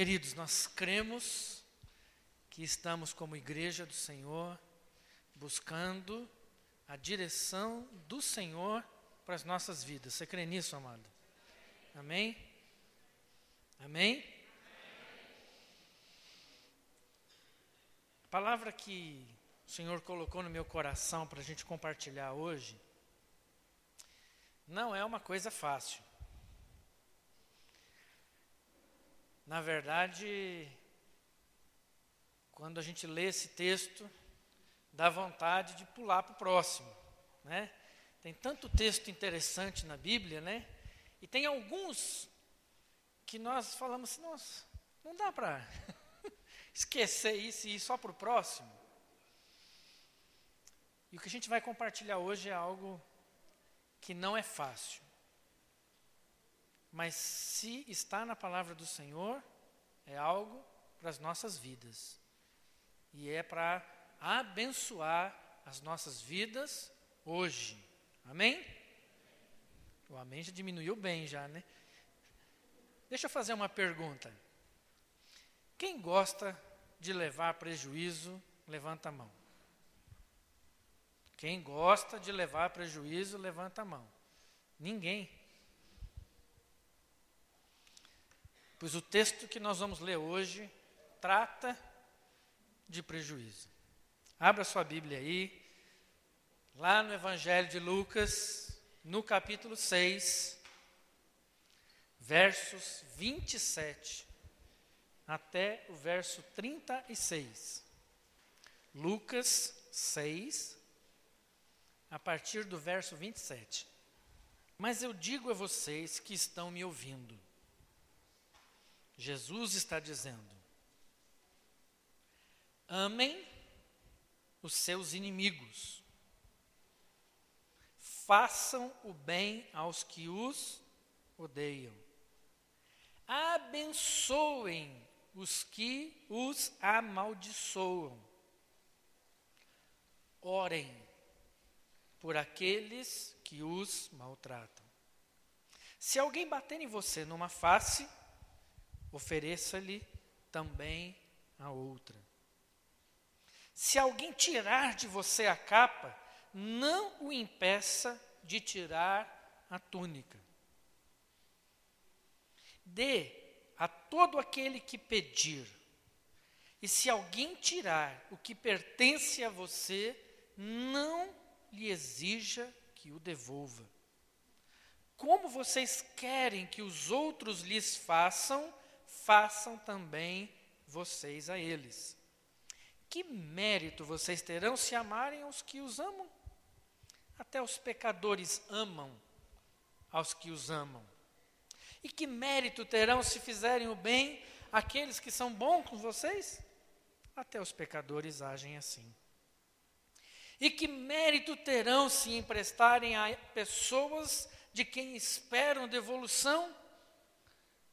Queridos, nós cremos que estamos como igreja do Senhor buscando a direção do Senhor para as nossas vidas. Você crê nisso, amado? Amém? Amém? A palavra que o Senhor colocou no meu coração para a gente compartilhar hoje não é uma coisa fácil. Na verdade, quando a gente lê esse texto, dá vontade de pular para o próximo, né? Tem tanto texto interessante na Bíblia, né? E tem alguns que nós falamos assim, nossa, não dá para esquecer isso e ir só para o próximo. E o que a gente vai compartilhar hoje é algo que não é fácil. Mas se está na palavra do Senhor, é algo para as nossas vidas. E é para abençoar as nossas vidas hoje. Amém? O amém já diminuiu bem já, né? Deixa eu fazer uma pergunta. Quem gosta de levar prejuízo, levanta a mão. Quem gosta de levar prejuízo, levanta a mão. Ninguém. Pois o texto que nós vamos ler hoje trata de prejuízo. Abra sua Bíblia aí, lá no Evangelho de Lucas, no capítulo 6, versos 27 até o verso 36. Lucas 6, a partir do verso 27. Mas eu digo a vocês que estão me ouvindo, Jesus está dizendo: amem os seus inimigos. Façam o bem aos que os odeiam. Abençoem os que os amaldiçoam. Orem por aqueles que os maltratam. Se alguém bater em você numa face, ofereça-lhe também a outra. Se alguém tirar de você a capa, não o impeça de tirar a túnica. Dê a todo aquele que pedir. E se alguém tirar o que pertence a você, não lhe exija que o devolva. Como vocês querem que os outros lhes façam, façam também vocês a eles. Que mérito vocês terão se amarem aos que os amam? Até os pecadores amam aos que os amam. E que mérito terão se fizerem o bem àqueles que são bons com vocês? Até os pecadores agem assim. E que mérito terão se emprestarem a pessoas de quem esperam devolução?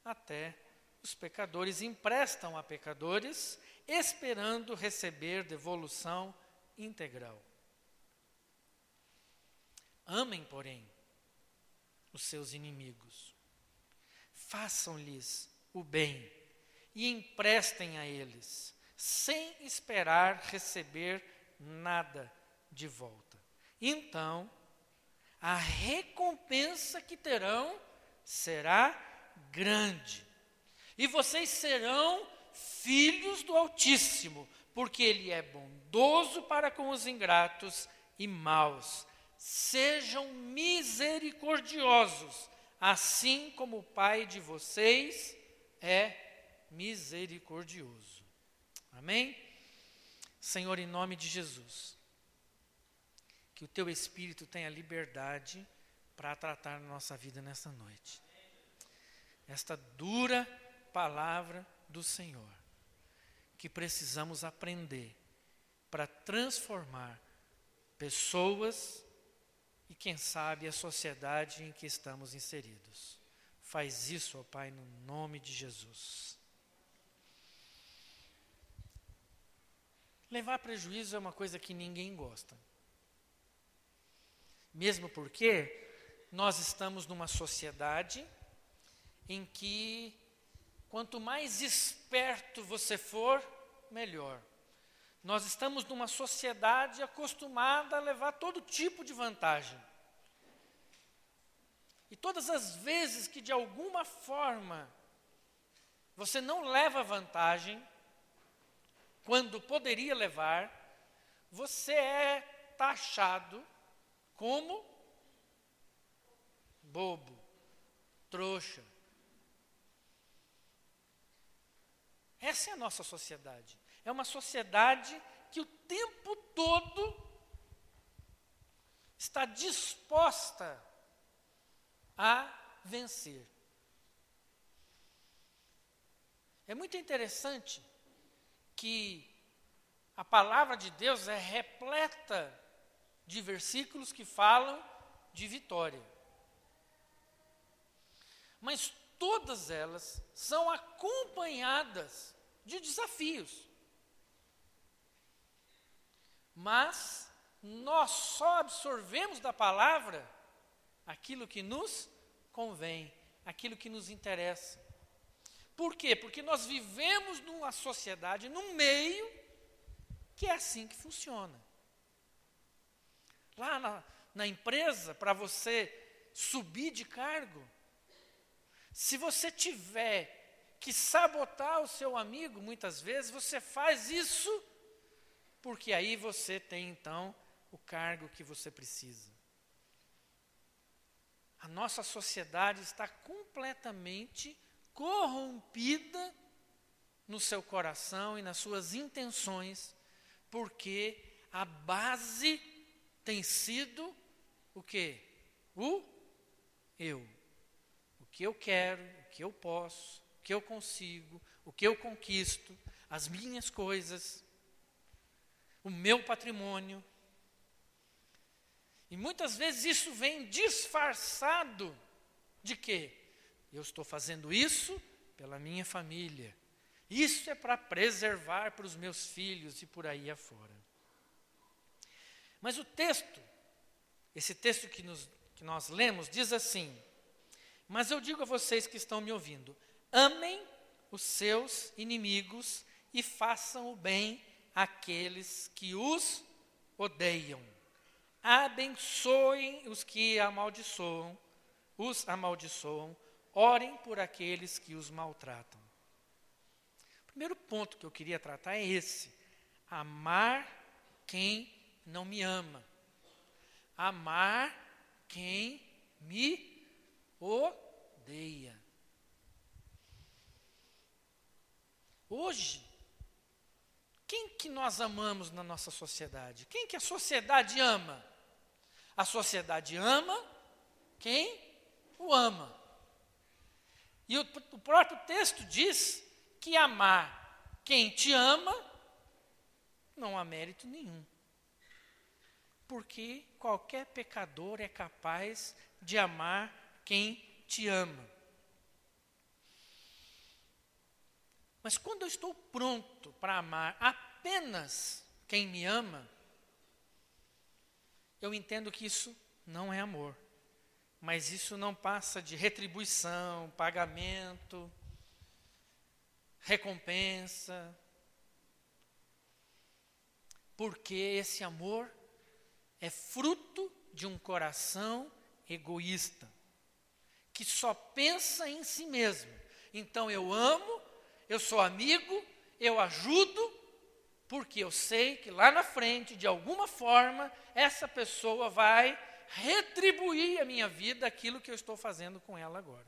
Até os pecadores emprestam a pecadores esperando receber devolução integral. Amem, porém, os seus inimigos. Façam-lhes o bem e emprestem a eles, sem esperar receber nada de volta. Então, a recompensa que terão será grande. E vocês serão filhos do Altíssimo, porque Ele é bondoso para com os ingratos e maus. Sejam misericordiosos, assim como o Pai de vocês é misericordioso. Amém? Senhor, em nome de Jesus, que o Teu Espírito tenha liberdade para tratar nossa vida nessa noite. Esta dura palavra do Senhor que precisamos aprender para transformar pessoas e, quem sabe, a sociedade em que estamos inseridos. Faz isso, ó Pai, no nome de Jesus. Levar prejuízo é uma coisa que ninguém gosta. Mesmo porque nós estamos numa sociedade em que quanto mais esperto você for, melhor. Nós estamos numa sociedade acostumada a levar todo tipo de vantagem. E todas as vezes que de alguma forma você não leva vantagem, quando poderia levar, você é taxado como bobo, trouxa. Essa é a nossa sociedade. É uma sociedade que o tempo todo está disposta a vencer. É muito interessante que a palavra de Deus é repleta de versículos que falam de vitória. Mas todas elas são acompanhadas de desafios. Mas nós só absorvemos da palavra aquilo que nos convém, aquilo que nos interessa. Por quê? Porque nós vivemos numa sociedade, num meio, que é assim que funciona. Lá na, na empresa, para você subir de cargo, se você tiver que sabotar o seu amigo, muitas vezes, você faz isso, porque aí você tem então o cargo que você precisa. A nossa sociedade está completamente corrompida no seu coração e nas suas intenções, porque a base tem sido o que? O eu. O que eu quero, o que eu posso, que eu consigo, o que eu conquisto, as minhas coisas, o meu patrimônio. E muitas vezes isso vem disfarçado de quê? Eu estou fazendo isso pela minha família. Isso é para preservar para os meus filhos e por aí afora. Mas o texto, esse texto que, nos, que nós lemos, diz assim: Mas eu digo a vocês que estão me ouvindo: amem os seus inimigos e façam o bem àqueles que os odeiam abençoem os que amaldiçoam, os amaldiçoam, orem por aqueles que os maltratam. O primeiro ponto que eu queria tratar é esse: amar quem não me ama. Amar quem me odeia. Hoje, quem que nós amamos na nossa sociedade? Quem que a sociedade ama? A sociedade ama quem o ama. E o, o próprio texto diz que amar quem te ama não há mérito nenhum. Porque qualquer pecador é capaz de amar quem te ama. Mas quando eu estou pronto para amar apenas quem me ama, eu entendo que isso não é amor. Mas isso não passa de retribuição, pagamento, recompensa. Porque esse amor é fruto de um coração egoísta, que só pensa em si mesmo. Então eu amo, eu sou amigo, eu ajudo, porque eu sei que lá na frente, de alguma forma, essa pessoa vai retribuir a minha vida aquilo que eu estou fazendo com ela agora.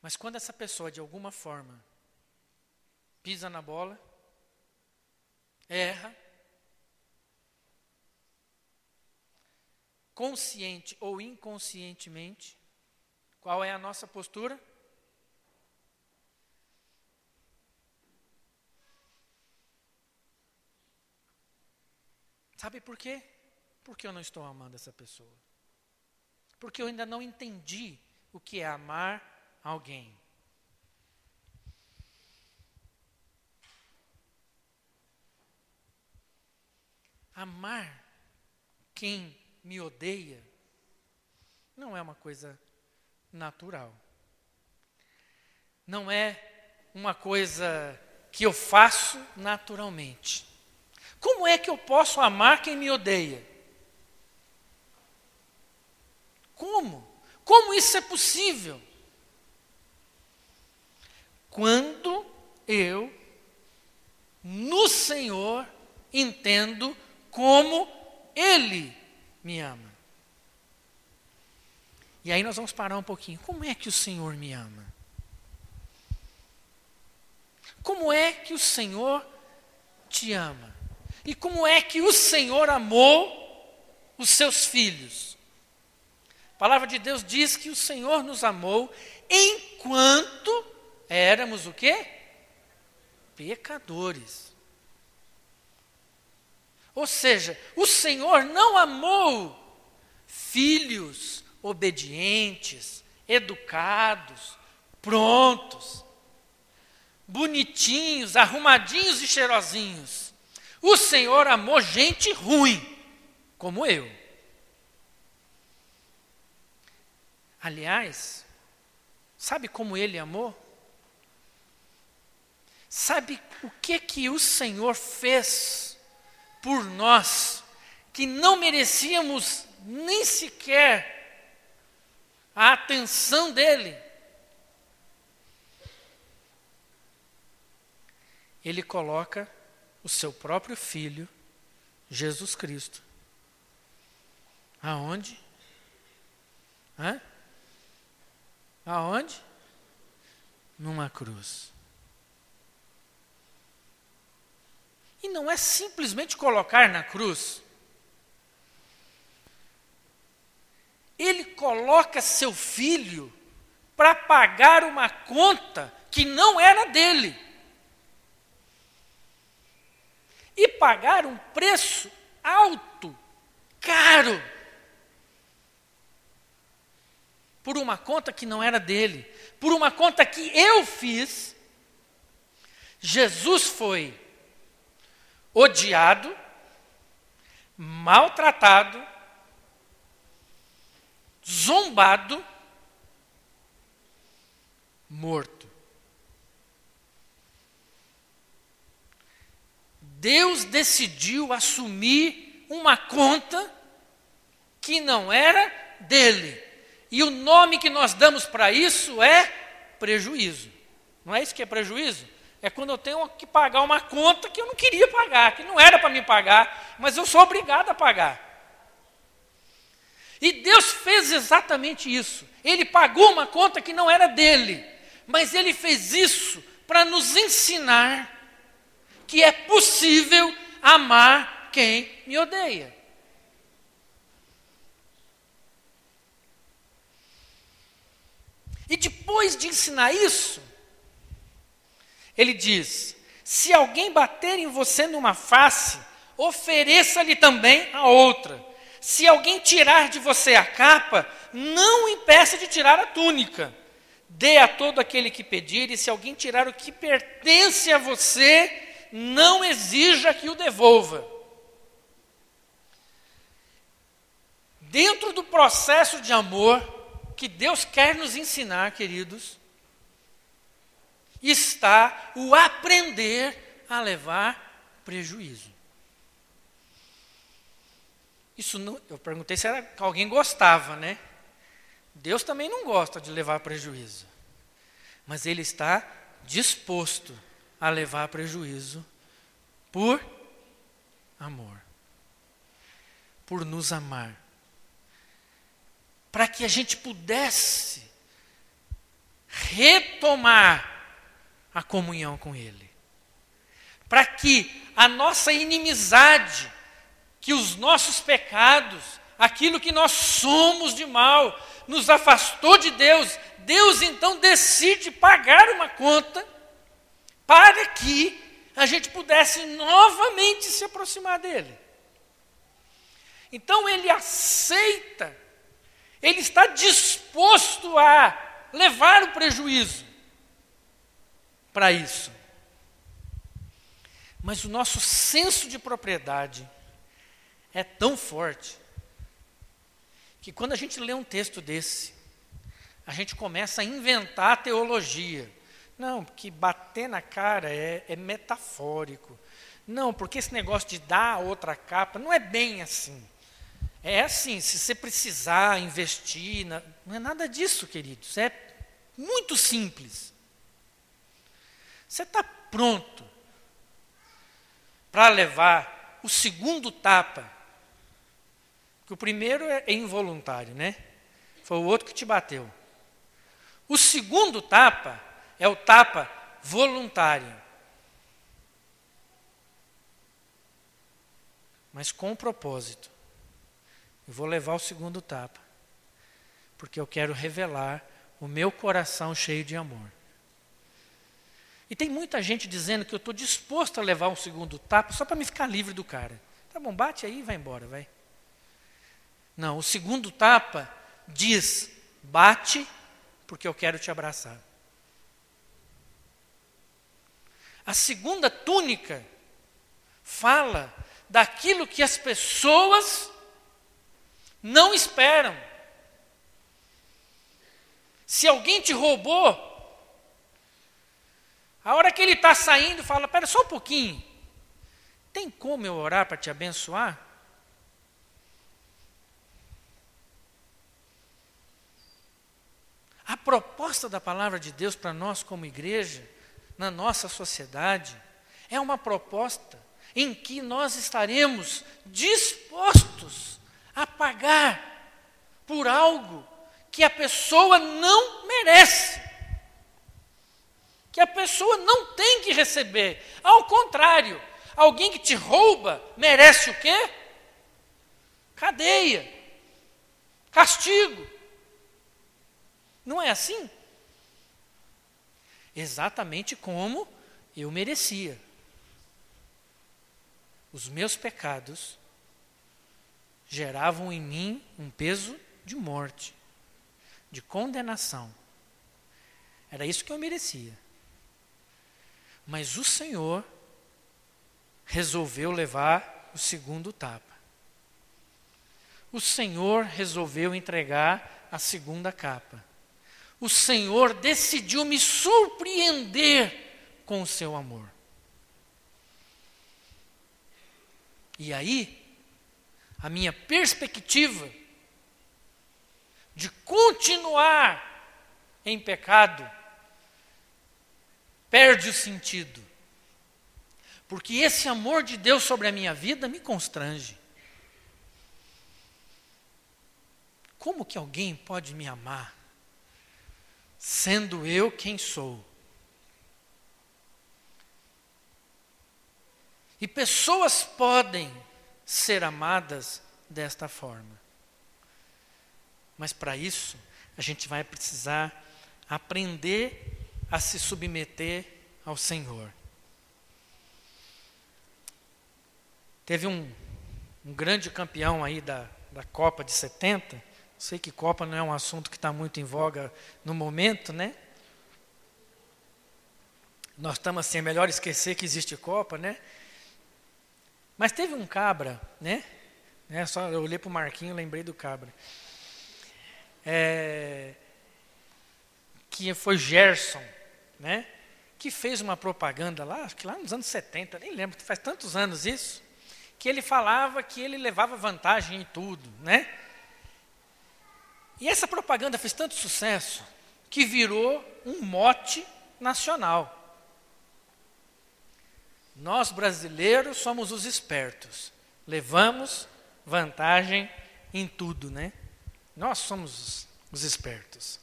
Mas quando essa pessoa, de alguma forma, pisa na bola, erra, consciente ou inconscientemente, qual é a nossa postura? Sabe por quê? Porque eu não estou amando essa pessoa. Porque eu ainda não entendi o que é amar alguém. Amar quem me odeia não é uma coisa natural. Não é uma coisa que eu faço naturalmente. Como é que eu posso amar quem me odeia? Como? Como isso é possível? Quando eu, no Senhor, entendo como Ele me ama. E aí nós vamos parar um pouquinho. Como é que o Senhor me ama? Como é que o Senhor te ama? E como é que o Senhor amou os seus filhos? A palavra de Deus diz que o Senhor nos amou enquanto éramos o quê? Pecadores. Ou seja, o Senhor não amou filhos obedientes, educados, prontos, bonitinhos, arrumadinhos e cheirosinhos. O Senhor amou gente ruim, como eu. Aliás, sabe como ele amou? Sabe o que que o Senhor fez por nós que não merecíamos nem sequer a atenção dele? Ele coloca o seu próprio filho, Jesus Cristo. Aonde? Hã? Aonde? Numa cruz. Não é simplesmente colocar na cruz. Ele coloca seu filho para pagar uma conta que não era dele. E pagar um preço alto, caro, por uma conta que não era dele, por uma conta que eu fiz. Jesus foi odiado, maltratado, zombado, morto. Deus decidiu assumir uma conta que não era dele. E o nome que nós damos para isso é prejuízo. Não é isso que é prejuízo? É quando eu tenho que pagar uma conta que eu não queria pagar, que não era para me pagar, mas eu sou obrigado a pagar. E Deus fez exatamente isso. Ele pagou uma conta que não era dele, mas ele fez isso para nos ensinar que é possível amar quem me odeia. E depois de ensinar isso, ele diz: se alguém bater em você numa face, ofereça-lhe também a outra. Se alguém tirar de você a capa, não impeça de tirar a túnica. Dê a todo aquele que pedir, e se alguém tirar o que pertence a você, não exija que o devolva. Dentro do processo de amor que Deus quer nos ensinar, queridos, está o aprender a levar prejuízo. Isso não, eu perguntei se era, alguém gostava, né? Deus também não gosta de levar prejuízo. Mas ele está disposto a levar prejuízo por amor. Por nos amar. Para que a gente pudesse retomar a comunhão com Ele. Para que a nossa inimizade, que os nossos pecados, aquilo que nós somos de mal, nos afastou de Deus, Deus então decide pagar uma conta para que a gente pudesse novamente se aproximar dele. Então ele aceita, ele está disposto a levar o prejuízo para isso. Mas o nosso senso de propriedade é tão forte que quando a gente lê um texto desse, a gente começa a inventar teologia. Não, porque bater na cara é, é metafórico. Não, porque esse negócio de dar outra capa não é bem assim. É assim, se você precisar investir, na, não é nada disso, queridos. É muito simples. Você está pronto para levar o segundo tapa, que o primeiro é involuntário, né? Foi o outro que te bateu. O segundo tapa é o tapa voluntário. Mas com um propósito. Eu vou levar o segundo tapa. Porque eu quero revelar o meu coração cheio de amor. E tem muita gente dizendo que eu estou disposto a levar um segundo tapa só para me ficar livre do cara. Tá bom, bate aí e vai embora, vai. Não, o segundo tapa diz: bate porque eu quero te abraçar. A segunda túnica fala daquilo que as pessoas não esperam. Se alguém te roubou, a hora que ele está saindo, fala: Pera só um pouquinho. Tem como eu orar para te abençoar? A proposta da palavra de Deus para nós, como igreja, na nossa sociedade, é uma proposta em que nós estaremos dispostos a pagar por algo que a pessoa não merece, que a pessoa não tem que receber. Ao contrário, alguém que te rouba merece o quê? Cadeia, castigo. Não é assim? Exatamente como eu merecia. Os meus pecados geravam em mim um peso de morte, de condenação. Era isso que eu merecia. Mas o Senhor resolveu levar o segundo tapa. O Senhor resolveu entregar a segunda capa o Senhor decidiu me surpreender com o seu amor. E aí, a minha perspectiva de continuar em pecado perde o sentido. Porque esse amor de Deus sobre a minha vida me constrange. Como que alguém pode me amar sendo eu quem sou. E pessoas podem ser amadas desta forma. Mas para isso, a gente vai precisar aprender a se submeter ao Senhor. Teve um, um grande campeão aí da, da Copa de 70, Sei que Copa não é um assunto que está muito em voga no momento, né? Nós estamos assim, é melhor esquecer que existe Copa, né? Mas teve um cabra, né? né? Só eu olhei para o Marquinho, lembrei do cabra. É, que foi Gerson, né? Que fez uma propaganda lá, acho que lá nos anos 70, nem lembro, faz tantos anos isso, que ele falava que ele levava vantagem em tudo, né? E essa propaganda fez tanto sucesso que virou um mote nacional. Nós brasileiros somos os espertos, levamos vantagem em tudo, né? Nós somos os espertos.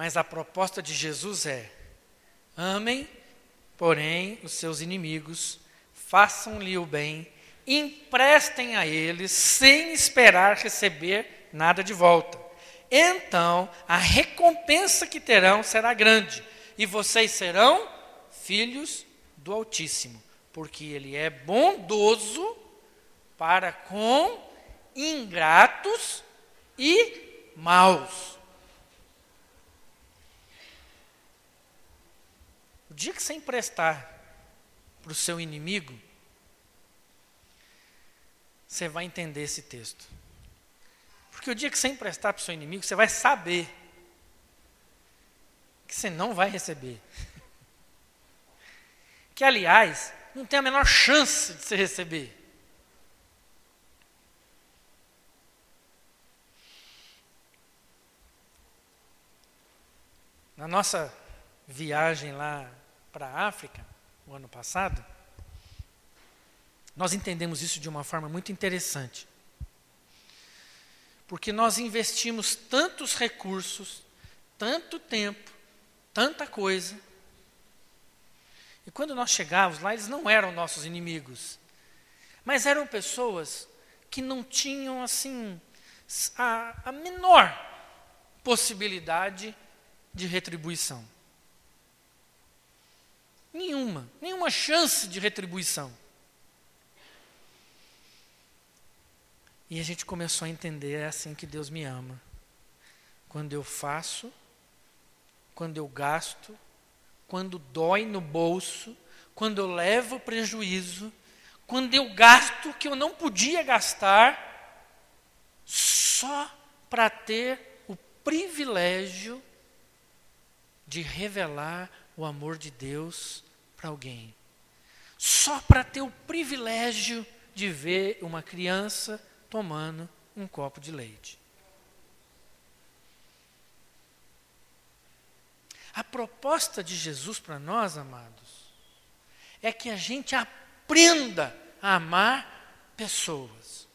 Mas a proposta de Jesus é: amem, porém, os seus inimigos, façam-lhe o bem emprestem a eles sem esperar receber nada de volta. Então, a recompensa que terão será grande, e vocês serão filhos do Altíssimo, porque Ele é bondoso para com ingratos e maus. Dia que você emprestar para o seu inimigo, você vai entender esse texto. Porque o dia que você emprestar para o seu inimigo, você vai saber que você não vai receber. Que, aliás, não tem a menor chance de você receber. Na nossa viagem lá para a África, o ano passado, nós entendemos isso de uma forma muito interessante. Porque nós investimos tantos recursos, tanto tempo, tanta coisa. E quando nós chegávamos lá, eles não eram nossos inimigos, mas eram pessoas que não tinham, assim, a, a menor possibilidade de retribuição. Nenhuma, nenhuma chance de retribuição. E a gente começou a entender, é assim que Deus me ama. Quando eu faço, quando eu gasto, quando dói no bolso, quando eu levo prejuízo, quando eu gasto que eu não podia gastar, só para ter o privilégio de revelar o amor de Deus para alguém. Só para ter o privilégio de ver uma criança tomando um copo de leite. A proposta de Jesus para nós, amados, é que a gente aprenda a amar pessoas.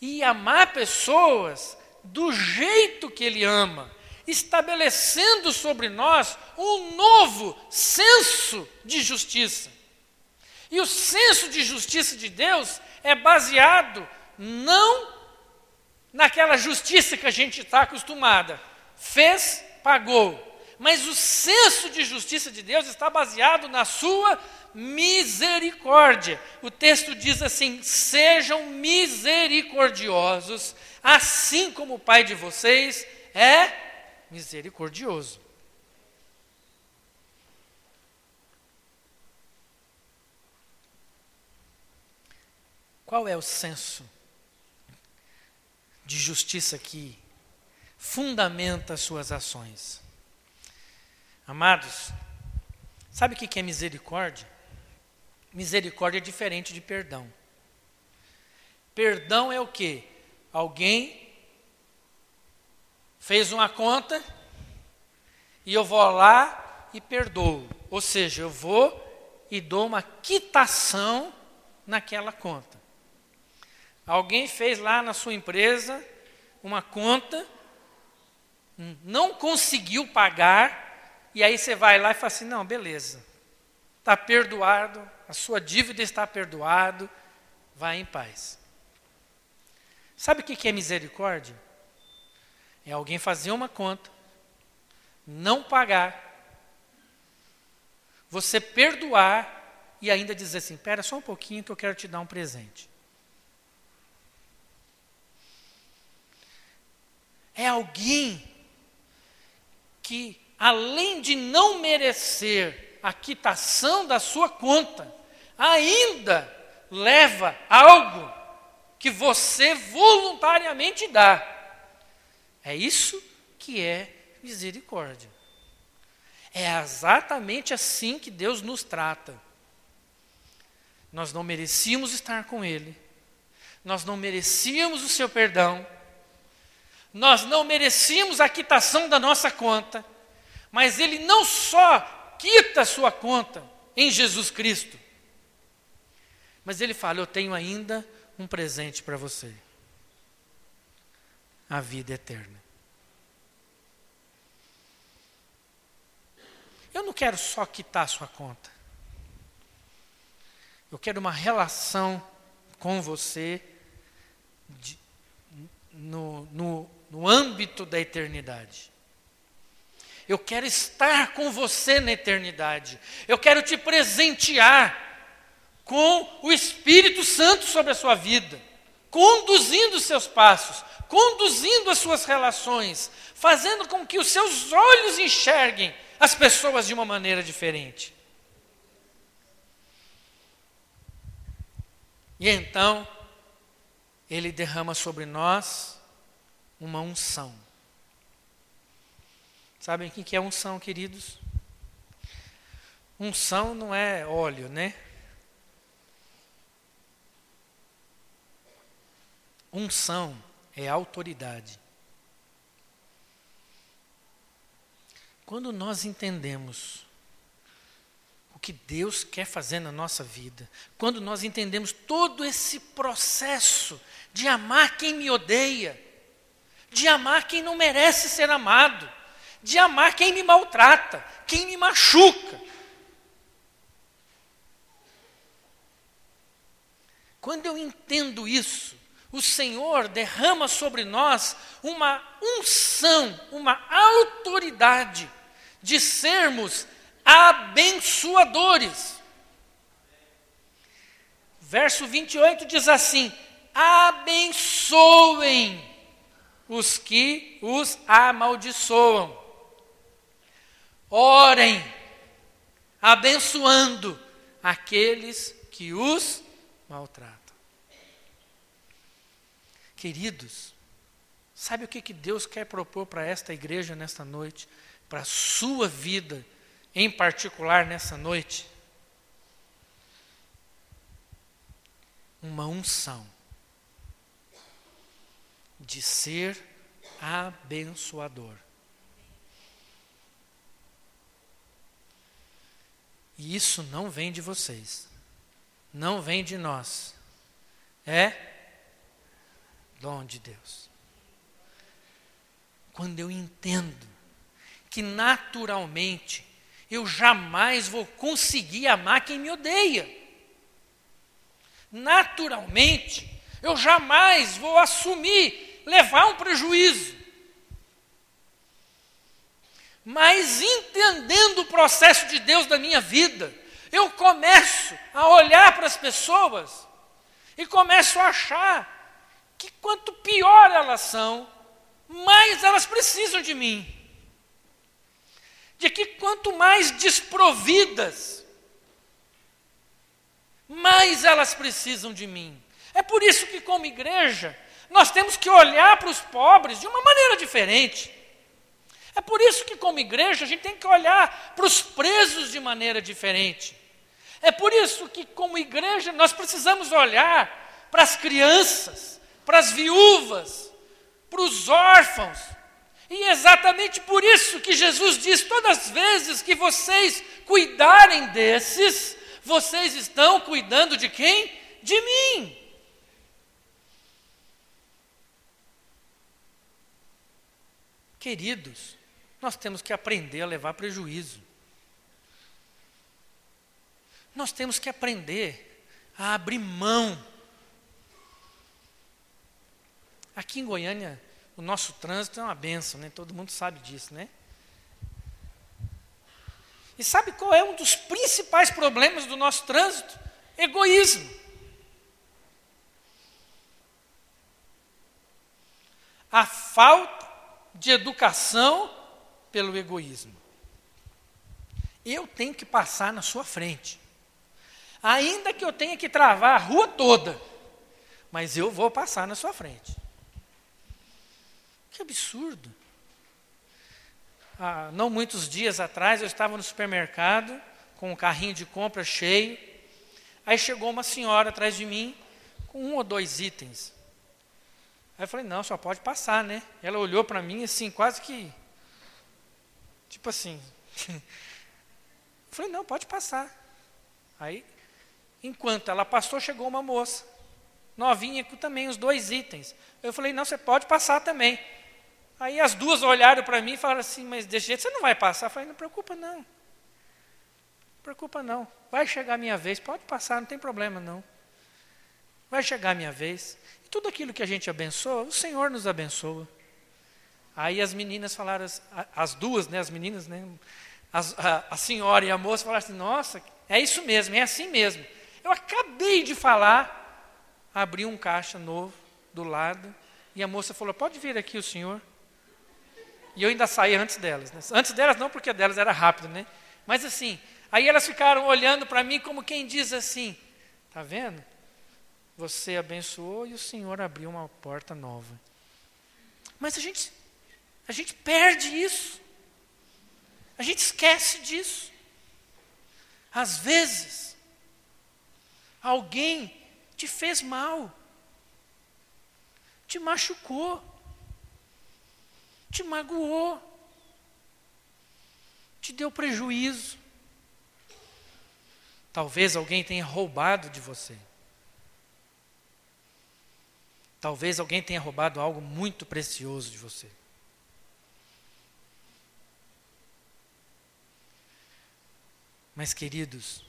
E amar pessoas do jeito que Ele ama estabelecendo sobre nós um novo senso de justiça. E o senso de justiça de Deus é baseado não naquela justiça que a gente está acostumada. Fez, pagou. Mas o senso de justiça de Deus está baseado na sua misericórdia. O texto diz assim: sejam misericordiosos, assim como o Pai de vocês é misericordioso. Qual é o senso de justiça que fundamenta as suas ações? Amados, sabe o que é misericórdia? Misericórdia é diferente de perdão. Perdão é o que? Alguém fez uma conta e eu vou lá e perdoo. Ou seja, eu vou e dou uma quitação naquela conta. Alguém fez lá na sua empresa uma conta, não conseguiu pagar, e aí você vai lá e fala assim: não, beleza, está perdoado, a sua dívida está perdoado, vai em paz. Sabe o que é misericórdia? É alguém fazer uma conta, não pagar, você perdoar e ainda dizer assim: espera só um pouquinho que eu quero te dar um presente. É alguém que, além de não merecer a quitação da sua conta, ainda leva algo que você voluntariamente dá. É isso que é misericórdia. É exatamente assim que Deus nos trata. Nós não merecíamos estar com Ele, nós não merecíamos o seu perdão, nós não merecíamos a quitação da nossa conta, mas Ele não só quita a sua conta em Jesus Cristo, mas Ele fala: Eu tenho ainda um presente para você a vida eterna. Eu não quero só quitar a sua conta. Eu quero uma relação com você de, no, no, no âmbito da eternidade. Eu quero estar com você na eternidade. Eu quero te presentear com o Espírito Santo sobre a sua vida, conduzindo os seus passos, conduzindo as suas relações, fazendo com que os seus olhos enxerguem as pessoas de uma maneira diferente. E então, Ele derrama sobre nós uma unção. Sabem o que é unção, queridos? Unção não é óleo, né? Unção é autoridade. Quando nós entendemos o que Deus quer fazer na nossa vida, quando nós entendemos todo esse processo de amar quem me odeia, de amar quem não merece ser amado, de amar quem me maltrata, quem me machuca. Quando eu entendo isso, o Senhor derrama sobre nós uma unção, uma autoridade de sermos abençoadores. Verso 28 diz assim: abençoem os que os amaldiçoam. Orem, abençoando aqueles que os maltratam. Queridos, sabe o que, que Deus quer propor para esta igreja nesta noite? Para a sua vida, em particular nessa noite? Uma unção de ser abençoador. E isso não vem de vocês, não vem de nós. É dom de Deus. Quando eu entendo que naturalmente eu jamais vou conseguir amar quem me odeia. Naturalmente, eu jamais vou assumir, levar um prejuízo. Mas entendendo o processo de Deus da minha vida, eu começo a olhar para as pessoas e começo a achar que quanto pior elas são, mais elas precisam de mim. De que quanto mais desprovidas, mais elas precisam de mim. É por isso que, como igreja, nós temos que olhar para os pobres de uma maneira diferente. É por isso que, como igreja, a gente tem que olhar para os presos de maneira diferente. É por isso que, como igreja, nós precisamos olhar para as crianças, para as viúvas, para os órfãos. E é exatamente por isso que Jesus diz: todas as vezes que vocês cuidarem desses, vocês estão cuidando de quem? De mim. Queridos, nós temos que aprender a levar prejuízo. Nós temos que aprender a abrir mão Aqui em Goiânia, o nosso trânsito é uma benção, né? todo mundo sabe disso, né? E sabe qual é um dos principais problemas do nosso trânsito? Egoísmo. A falta de educação pelo egoísmo. Eu tenho que passar na sua frente. Ainda que eu tenha que travar a rua toda, mas eu vou passar na sua frente. Que absurdo. Ah, não muitos dias atrás eu estava no supermercado com um carrinho de compra cheio. Aí chegou uma senhora atrás de mim com um ou dois itens. Aí eu falei, não, só pode passar, né? Ela olhou para mim assim, quase que. Tipo assim. eu falei, não, pode passar. Aí, enquanto ela passou, chegou uma moça, novinha com também os dois itens. Eu falei, não, você pode passar também. Aí as duas olharam para mim e falaram assim, mas desse jeito você não vai passar. Eu falei, não preocupa não. Não preocupa não. Vai chegar a minha vez, pode passar, não tem problema não. Vai chegar a minha vez. E tudo aquilo que a gente abençoa, o Senhor nos abençoa. Aí as meninas falaram, as duas, né, as meninas, né, as, a, a senhora e a moça falaram assim, nossa, é isso mesmo, é assim mesmo. Eu acabei de falar, abri um caixa novo do lado, e a moça falou, pode vir aqui o senhor. E eu ainda saí antes delas. Né? Antes delas não, porque delas era rápido, né? Mas assim, aí elas ficaram olhando para mim como quem diz assim, tá vendo? Você abençoou e o Senhor abriu uma porta nova. Mas a gente, a gente perde isso. A gente esquece disso. Às vezes, alguém te fez mal, te machucou, te magoou, te deu prejuízo. Talvez alguém tenha roubado de você. Talvez alguém tenha roubado algo muito precioso de você. Mas, queridos,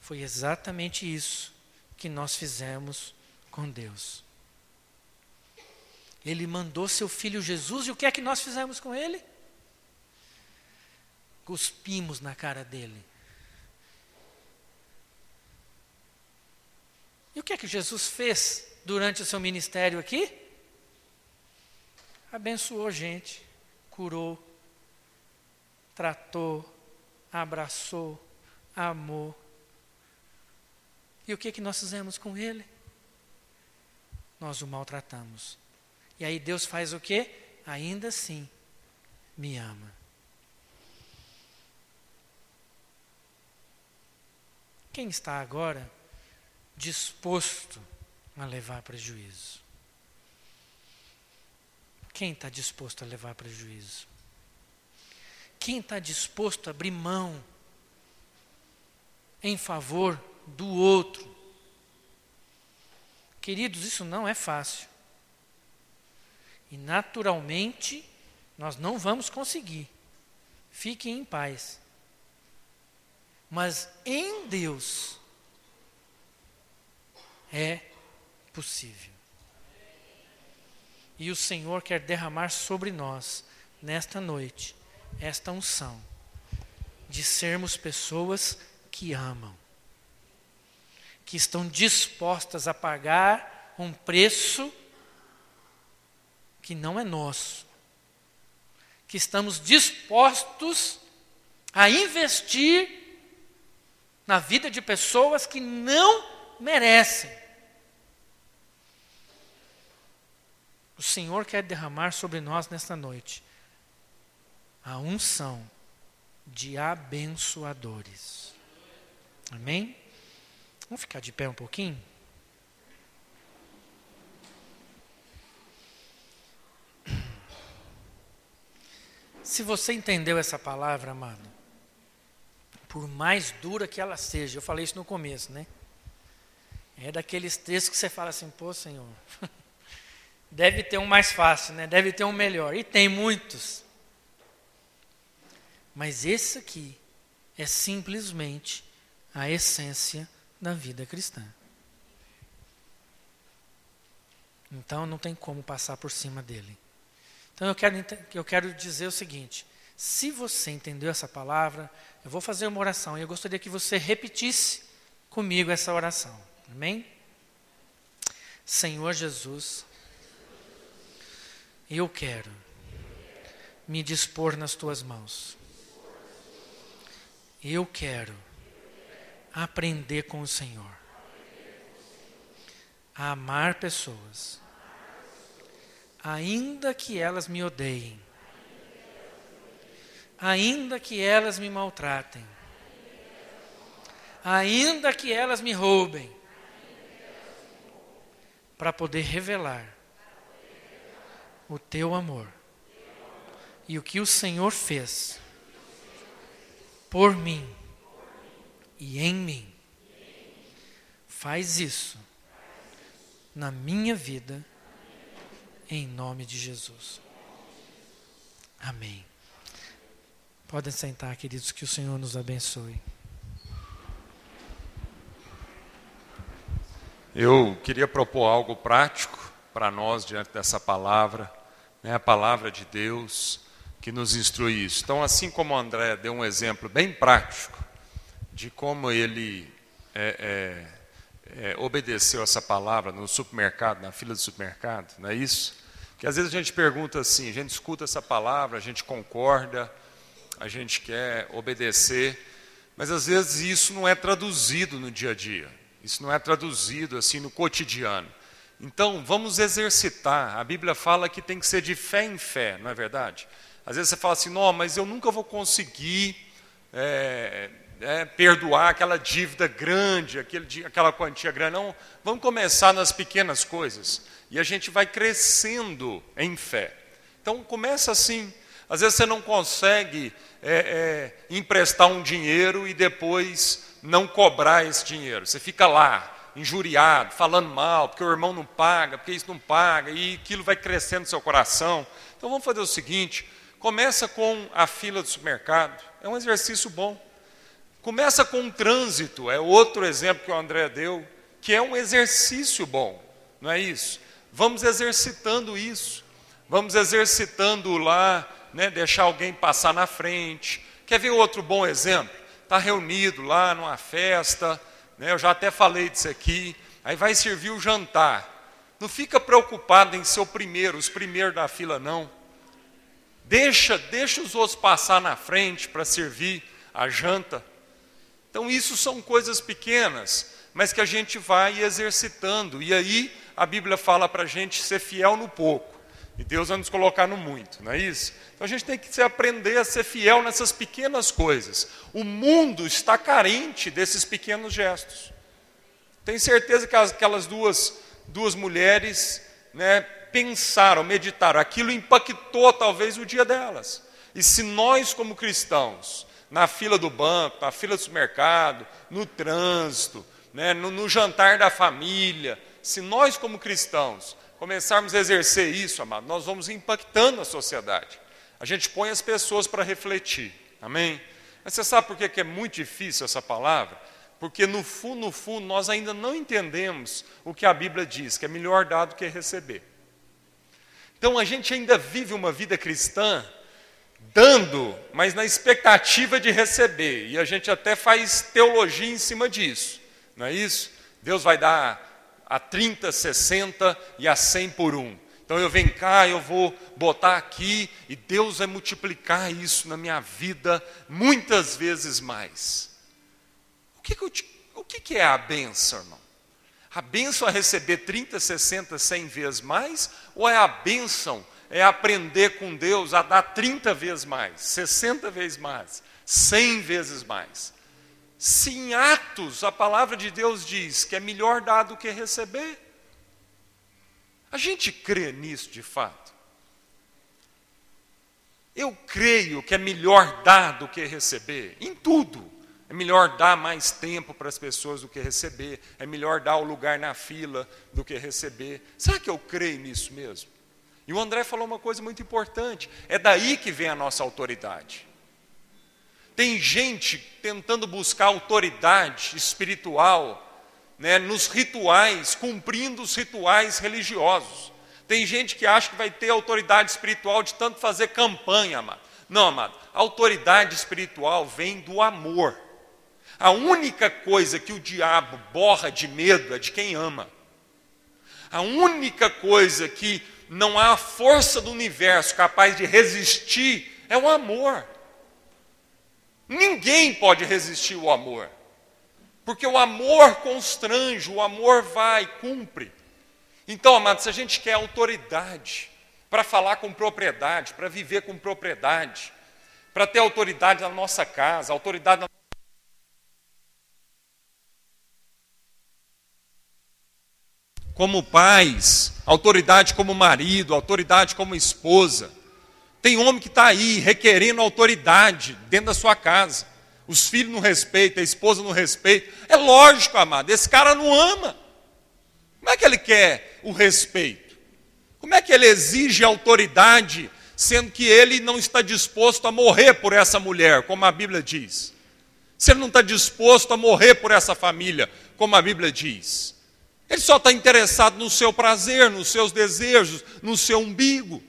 foi exatamente isso que nós fizemos com Deus. Ele mandou seu filho Jesus e o que é que nós fizemos com ele? Cuspimos na cara dele. E o que é que Jesus fez durante o seu ministério aqui? Abençoou gente, curou, tratou, abraçou, amou. E o que, que nós fizemos com ele? Nós o maltratamos. E aí Deus faz o quê? Ainda assim, me ama. Quem está agora disposto a levar prejuízo? Quem está disposto a levar prejuízo? Quem está disposto a abrir mão em favor do outro? Queridos, isso não é fácil. E naturalmente nós não vamos conseguir. Fiquem em paz. Mas em Deus é possível. E o Senhor quer derramar sobre nós, nesta noite, esta unção de sermos pessoas que amam, que estão dispostas a pagar um preço que não é nosso, que estamos dispostos a investir na vida de pessoas que não merecem. O Senhor quer derramar sobre nós nesta noite a unção de abençoadores. Amém? Vamos ficar de pé um pouquinho? Se você entendeu essa palavra, amado, por mais dura que ela seja, eu falei isso no começo, né? É daqueles textos que você fala assim, pô, Senhor, deve ter um mais fácil, né? Deve ter um melhor. E tem muitos. Mas esse aqui é simplesmente a essência da vida cristã. Então não tem como passar por cima dele. Então eu quero, eu quero dizer o seguinte: se você entendeu essa palavra, eu vou fazer uma oração e eu gostaria que você repetisse comigo essa oração. Amém? Senhor Jesus, eu quero me dispor nas tuas mãos. Eu quero aprender com o Senhor a amar pessoas, ainda que elas me odeiem, ainda que elas me maltratem, ainda que elas me roubem, para poder revelar o teu amor e o que o Senhor fez por mim e em mim. Faz isso na minha vida, em nome de Jesus. Amém. Podem sentar, queridos, que o Senhor nos abençoe. Eu queria propor algo prático para nós diante dessa palavra, né, a palavra de Deus que nos instrui isso. Então, assim como o André deu um exemplo bem prático de como ele é, é, é, obedeceu essa palavra no supermercado, na fila do supermercado, não é isso? Que às vezes a gente pergunta assim, a gente escuta essa palavra, a gente concorda, a gente quer obedecer, mas às vezes isso não é traduzido no dia a dia, isso não é traduzido assim no cotidiano. Então, vamos exercitar. A Bíblia fala que tem que ser de fé em fé, não é verdade? Às vezes você fala assim, não, mas eu nunca vou conseguir é, é, perdoar aquela dívida grande, aquele, aquela quantia grande. Não, vamos começar nas pequenas coisas. E a gente vai crescendo em fé. Então, começa assim. Às vezes você não consegue é, é, emprestar um dinheiro e depois não cobrar esse dinheiro. Você fica lá, injuriado, falando mal, porque o irmão não paga, porque isso não paga, e aquilo vai crescendo no seu coração. Então vamos fazer o seguinte: começa com a fila do supermercado, é um exercício bom. Começa com o trânsito, é outro exemplo que o André deu, que é um exercício bom, não é isso? Vamos exercitando isso, vamos exercitando lá, né, deixar alguém passar na frente. Quer ver outro bom exemplo? Está reunido lá numa festa, né? Eu já até falei disso aqui. Aí vai servir o jantar. Não fica preocupado em ser o primeiro, os primeiros da fila, não. Deixa, deixa os outros passar na frente para servir a janta. Então, isso são coisas pequenas, mas que a gente vai exercitando. E aí, a Bíblia fala para a gente ser fiel no pouco. E Deus vai nos colocar no muito, não é isso? Então a gente tem que aprender a ser fiel nessas pequenas coisas. O mundo está carente desses pequenos gestos. Tenho certeza que aquelas duas, duas mulheres né, pensaram, meditaram, aquilo impactou talvez o dia delas. E se nós, como cristãos, na fila do banco, na fila do supermercado, no trânsito, né, no, no jantar da família, se nós, como cristãos, começarmos a exercer isso, amado, nós vamos impactando a sociedade. A gente põe as pessoas para refletir. Amém? Mas você sabe por que é muito difícil essa palavra? Porque no fundo, no fundo, nós ainda não entendemos o que a Bíblia diz, que é melhor dar do que receber. Então a gente ainda vive uma vida cristã dando, mas na expectativa de receber. E a gente até faz teologia em cima disso. Não é isso? Deus vai dar a 30, 60 e a 100 por um. Então eu venho cá, eu vou botar aqui e Deus vai multiplicar isso na minha vida muitas vezes mais. O que, que, te, o que, que é a benção, irmão? A benção é receber 30, 60, 100 vezes mais? Ou é a benção é aprender com Deus a dar 30 vezes mais, 60 vezes mais, 100 vezes mais? Se em Atos a palavra de Deus diz que é melhor dar do que receber, a gente crê nisso de fato? Eu creio que é melhor dar do que receber, em tudo. É melhor dar mais tempo para as pessoas do que receber, é melhor dar o lugar na fila do que receber. Será que eu creio nisso mesmo? E o André falou uma coisa muito importante: é daí que vem a nossa autoridade. Tem gente tentando buscar autoridade espiritual né, nos rituais, cumprindo os rituais religiosos. Tem gente que acha que vai ter autoridade espiritual de tanto fazer campanha, amado. Não, amado. A autoridade espiritual vem do amor. A única coisa que o diabo borra de medo é de quem ama. A única coisa que não há força do universo capaz de resistir é o amor. Ninguém pode resistir o amor. Porque o amor constrange, o amor vai, cumpre. Então, amados, se a gente quer autoridade para falar com propriedade, para viver com propriedade, para ter autoridade na nossa casa, autoridade na como pais, autoridade como marido, autoridade como esposa. Tem homem que está aí requerendo autoridade dentro da sua casa os filhos não respeitam, a esposa não respeita. É lógico, amado, esse cara não ama. Como é que ele quer o respeito? Como é que ele exige autoridade, sendo que ele não está disposto a morrer por essa mulher, como a Bíblia diz? Se ele não está disposto a morrer por essa família, como a Bíblia diz? Ele só está interessado no seu prazer, nos seus desejos, no seu umbigo.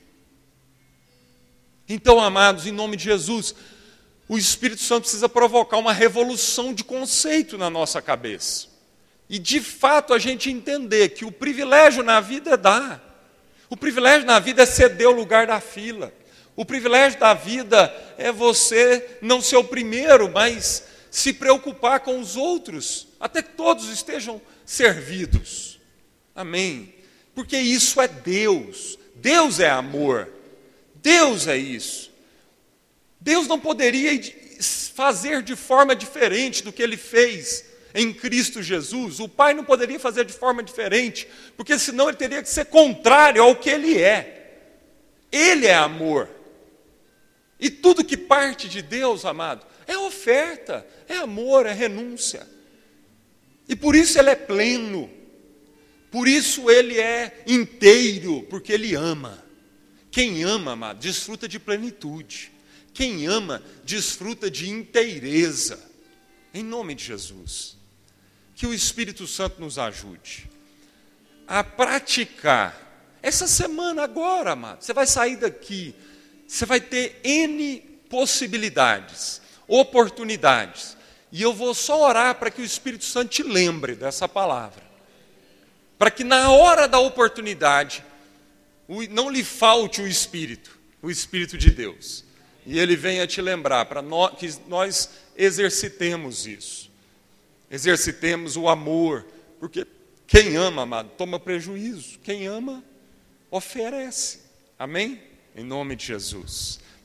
Então, amados, em nome de Jesus, o Espírito Santo precisa provocar uma revolução de conceito na nossa cabeça. E de fato a gente entender que o privilégio na vida é dar. O privilégio na vida é ceder o lugar da fila. O privilégio da vida é você não ser o primeiro, mas se preocupar com os outros, até que todos estejam servidos. Amém. Porque isso é Deus. Deus é amor. Deus é isso. Deus não poderia fazer de forma diferente do que ele fez em Cristo Jesus. O Pai não poderia fazer de forma diferente, porque senão ele teria que ser contrário ao que ele é. Ele é amor. E tudo que parte de Deus, amado, é oferta, é amor, é renúncia. E por isso ele é pleno. Por isso ele é inteiro, porque ele ama. Quem ama, amado, desfruta de plenitude. Quem ama, desfruta de inteireza. Em nome de Jesus. Que o Espírito Santo nos ajude a praticar. Essa semana agora, amado, você vai sair daqui, você vai ter N possibilidades, oportunidades. E eu vou só orar para que o Espírito Santo te lembre dessa palavra. Para que na hora da oportunidade não lhe falte o Espírito, o Espírito de Deus, e ele venha te lembrar, para que nós exercitemos isso, exercitemos o amor, porque quem ama, amado, toma prejuízo, quem ama, oferece, amém? Em nome de Jesus.